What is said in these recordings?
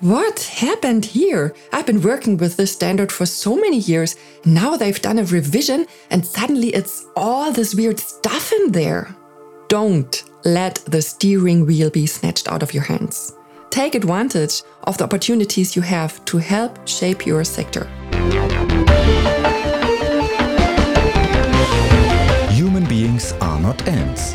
What happened here? I've been working with this standard for so many years. Now they've done a revision and suddenly it's all this weird stuff in there. Don't let the steering wheel be snatched out of your hands. Take advantage of the opportunities you have to help shape your sector. Human beings are not ants.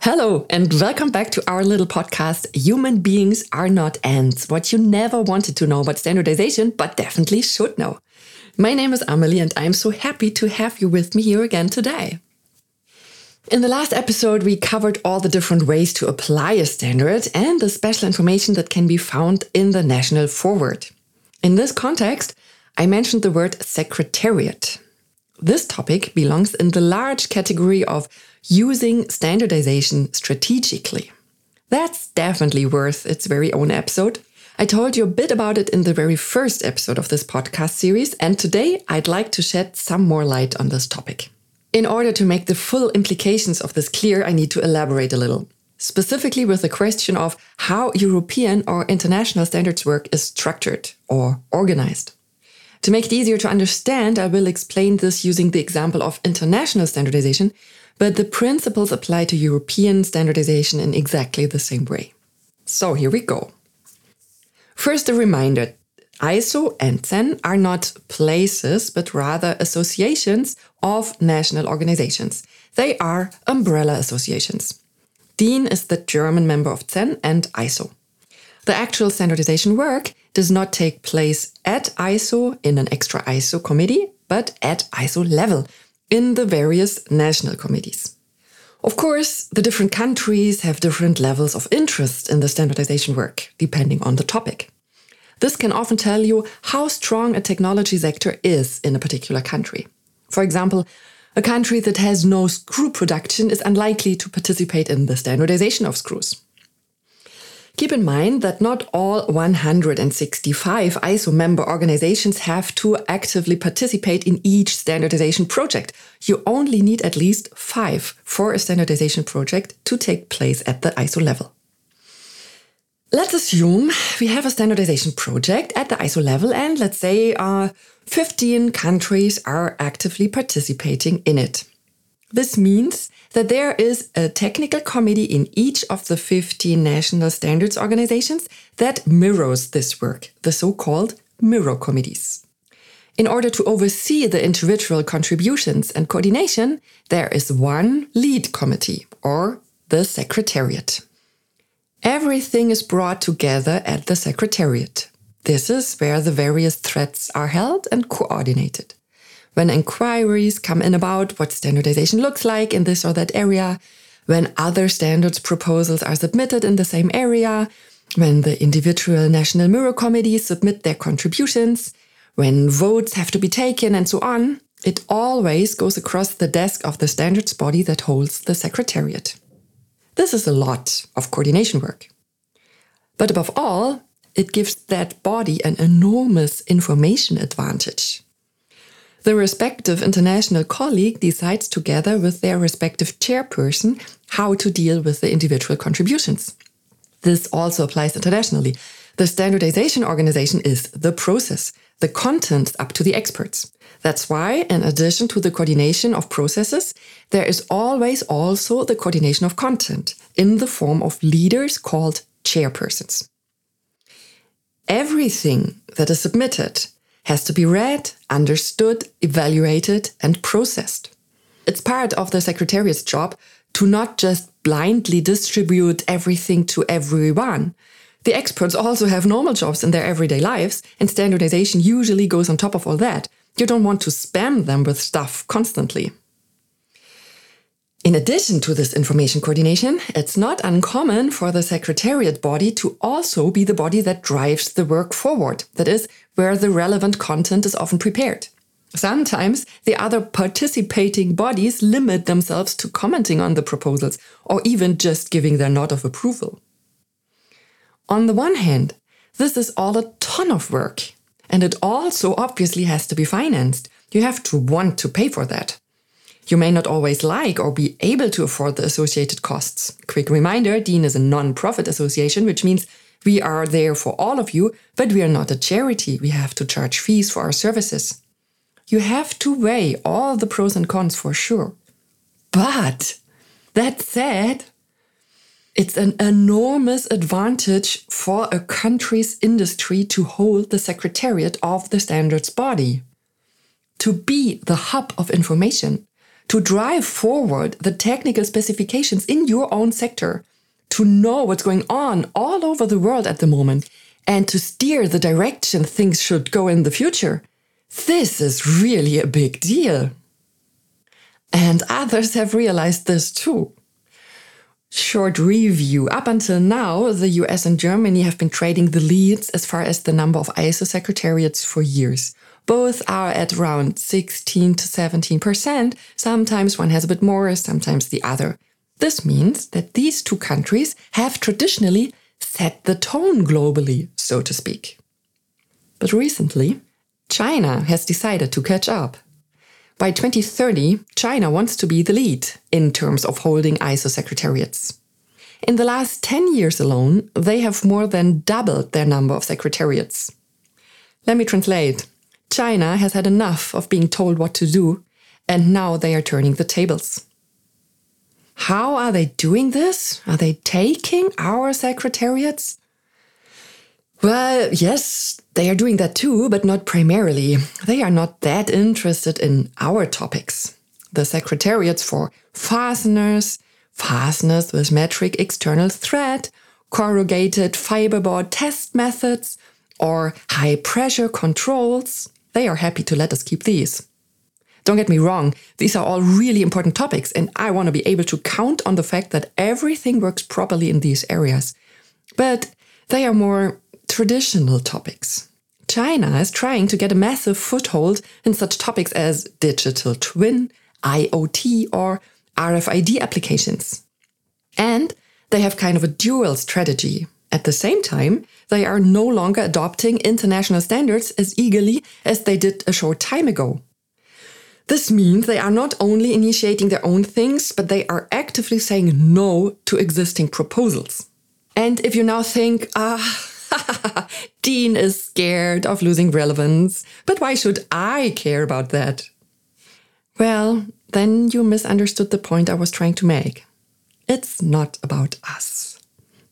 Hello, and welcome back to our little podcast Human Beings Are Not Ants What You Never Wanted to Know About Standardization, but definitely should know. My name is Amelie, and I'm so happy to have you with me here again today. In the last episode, we covered all the different ways to apply a standard and the special information that can be found in the National Foreword. In this context, I mentioned the word secretariat. This topic belongs in the large category of using standardization strategically. That's definitely worth its very own episode. I told you a bit about it in the very first episode of this podcast series, and today I'd like to shed some more light on this topic. In order to make the full implications of this clear, I need to elaborate a little, specifically with the question of how European or international standards work is structured or organized. To make it easier to understand, I will explain this using the example of international standardization, but the principles apply to European standardization in exactly the same way. So here we go. First, a reminder ISO and CEN are not places, but rather associations of national organizations. They are umbrella associations. DIN is the German member of CEN and ISO. The actual standardization work does not take place at ISO in an extra ISO committee, but at ISO level in the various national committees. Of course, the different countries have different levels of interest in the standardization work, depending on the topic. This can often tell you how strong a technology sector is in a particular country. For example, a country that has no screw production is unlikely to participate in the standardization of screws. Keep in mind that not all 165 ISO member organizations have to actively participate in each standardization project. You only need at least five for a standardization project to take place at the ISO level. Let's assume we have a standardization project at the ISO level, and let's say uh, 15 countries are actively participating in it. This means that there is a technical committee in each of the 15 national standards organizations that mirrors this work, the so called mirror committees. In order to oversee the individual contributions and coordination, there is one lead committee, or the secretariat. Everything is brought together at the secretariat. This is where the various threads are held and coordinated when inquiries come in about what standardization looks like in this or that area, when other standards proposals are submitted in the same area, when the individual national mirror committees submit their contributions, when votes have to be taken, and so on, it always goes across the desk of the standards body that holds the secretariat. This is a lot of coordination work. But above all, it gives that body an enormous information advantage. The respective international colleague decides together with their respective chairperson how to deal with the individual contributions. This also applies internationally. The standardization organization is the process, the content up to the experts. That's why, in addition to the coordination of processes, there is always also the coordination of content in the form of leaders called chairpersons. Everything that is submitted has to be read, understood, evaluated, and processed. It's part of the Secretariat's job to not just blindly distribute everything to everyone. The experts also have normal jobs in their everyday lives, and standardization usually goes on top of all that. You don't want to spam them with stuff constantly. In addition to this information coordination, it's not uncommon for the secretariat body to also be the body that drives the work forward. That is, where the relevant content is often prepared. Sometimes the other participating bodies limit themselves to commenting on the proposals or even just giving their nod of approval. On the one hand, this is all a ton of work, and it also obviously has to be financed. You have to want to pay for that. You may not always like or be able to afford the associated costs. Quick reminder DIN is a non profit association, which means we are there for all of you, but we are not a charity. We have to charge fees for our services. You have to weigh all the pros and cons for sure. But that said, it's an enormous advantage for a country's industry to hold the secretariat of the standards body, to be the hub of information, to drive forward the technical specifications in your own sector, to know what's going on all over the world at the moment, and to steer the direction things should go in the future. This is really a big deal. And others have realized this too. Short review. Up until now, the US and Germany have been trading the leads as far as the number of ISO secretariats for years. Both are at around 16 to 17%. Sometimes one has a bit more, sometimes the other. This means that these two countries have traditionally set the tone globally, so to speak. But recently, China has decided to catch up. By 2030, China wants to be the lead in terms of holding ISO secretariats. In the last 10 years alone, they have more than doubled their number of secretariats. Let me translate. China has had enough of being told what to do, and now they are turning the tables. How are they doing this? Are they taking our secretariats? Well, yes, they are doing that too, but not primarily. They are not that interested in our topics. The secretariats for fasteners, fasteners with metric external thread, corrugated fiberboard test methods, or high pressure controls, they are happy to let us keep these. Don't get me wrong, these are all really important topics, and I want to be able to count on the fact that everything works properly in these areas. But they are more traditional topics. China is trying to get a massive foothold in such topics as digital twin, IoT, or RFID applications. And they have kind of a dual strategy. At the same time, they are no longer adopting international standards as eagerly as they did a short time ago. This means they are not only initiating their own things, but they are actively saying no to existing proposals. And if you now think, ah, DIN is scared of losing relevance. But why should I care about that? Well, then you misunderstood the point I was trying to make. It's not about us.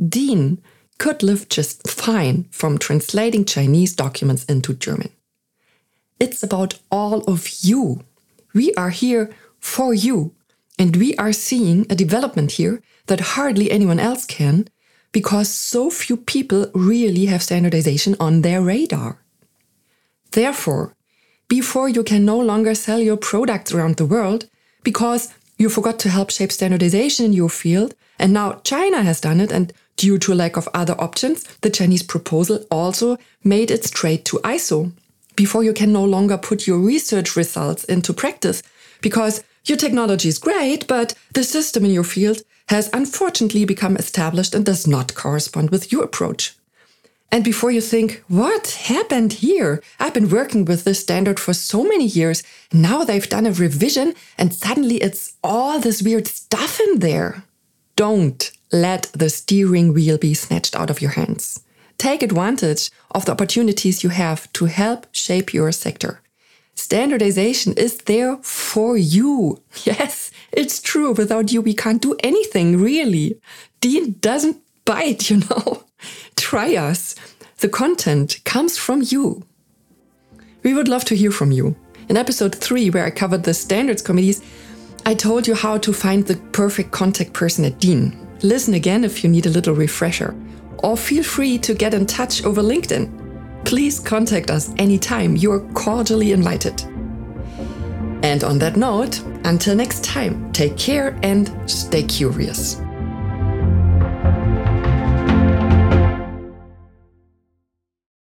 DIN could live just fine from translating Chinese documents into German. It's about all of you. We are here for you, and we are seeing a development here that hardly anyone else can because so few people really have standardization on their radar. Therefore, before you can no longer sell your products around the world because you forgot to help shape standardization in your field, and now China has done it, and due to lack of other options, the Chinese proposal also made its trade to ISO. Before you can no longer put your research results into practice because your technology is great, but the system in your field has unfortunately become established and does not correspond with your approach. And before you think, what happened here? I've been working with this standard for so many years. Now they've done a revision and suddenly it's all this weird stuff in there. Don't let the steering wheel be snatched out of your hands. Take advantage of the opportunities you have to help shape your sector. Standardization is there for you. Yes, it's true. Without you, we can't do anything, really. DIN doesn't bite, you know. Try us. The content comes from you. We would love to hear from you. In episode 3, where I covered the standards committees, I told you how to find the perfect contact person at DIN. Listen again if you need a little refresher. Or feel free to get in touch over LinkedIn please contact us anytime. You're cordially invited. And on that note, until next time, take care and stay curious.